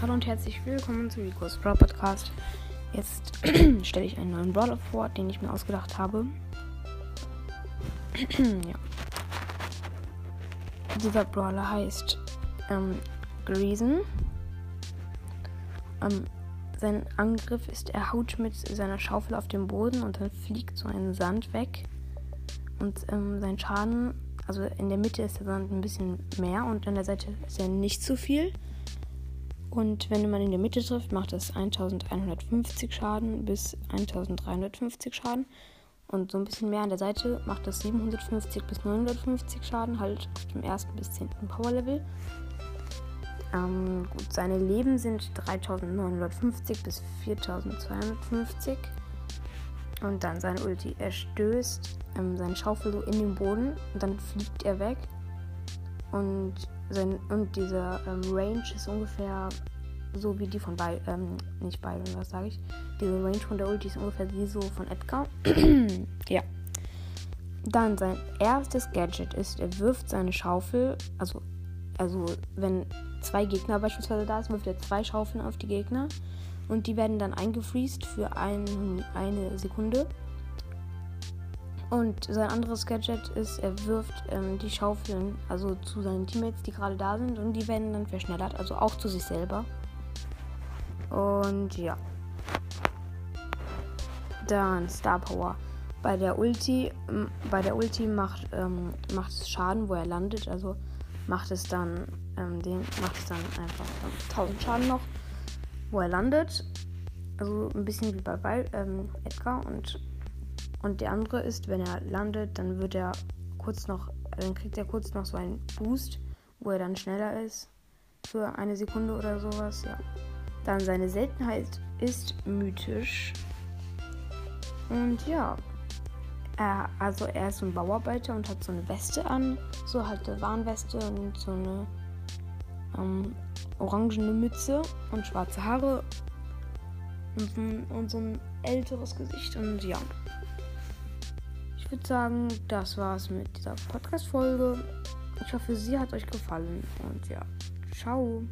Hallo und herzlich willkommen zum Rico's Brawl Podcast. Jetzt stelle ich einen neuen Brawler vor, den ich mir ausgedacht habe. ja. Dieser Brawler heißt ähm, Greason. Ähm, sein Angriff ist, er haut mit seiner Schaufel auf den Boden und dann fliegt so ein Sand weg. Und ähm, sein Schaden, also in der Mitte ist der Sand ein bisschen mehr und an der Seite ist er nicht so viel. Und wenn man in der Mitte trifft, macht das 1150 Schaden bis 1350 Schaden. Und so ein bisschen mehr an der Seite macht das 750 bis 950 Schaden, halt auf dem ersten bis zehnten Power Level. Ähm, gut, seine Leben sind 3950 bis 4250. Und dann sein Ulti. Er stößt ähm, seine Schaufel so in den Boden und dann fliegt er weg. Und, sein, und dieser ähm, Range ist ungefähr so wie die von Byron, ähm, nicht Byron, was sage ich? Diese Range von der Ulti ist ungefähr wie so von Edgar. ja. Dann sein erstes Gadget ist, er wirft seine Schaufel, also, also wenn zwei Gegner beispielsweise da sind, wirft er zwei Schaufeln auf die Gegner und die werden dann eingefriest für ein, eine Sekunde. Und sein anderes Gadget ist, er wirft ähm, die Schaufeln also zu seinen Teammates, die gerade da sind, und die werden dann verschnellert, also auch zu sich selber. Und ja. Dann Star Power. Bei der Ulti, bei der Ulti macht, ähm, macht es Schaden, wo er landet. Also macht es dann, ähm, den, macht es dann einfach ähm, 1000 Schaden noch, wo er landet. Also ein bisschen wie bei, bei ähm, Edgar. Und, und der andere ist, wenn er landet, dann wird er kurz noch, dann kriegt er kurz noch so einen Boost, wo er dann schneller ist. Für eine Sekunde oder sowas, ja. Dann seine Seltenheit ist mythisch. Und ja, er, also er ist ein Bauarbeiter und hat so eine Weste an, so halt eine Warnweste und so eine ähm, orangene Mütze und schwarze Haare und, und so ein älteres Gesicht und ja ich würde sagen, das war's mit dieser Podcast-Folge. Ich hoffe, sie hat euch gefallen und ja, ciao.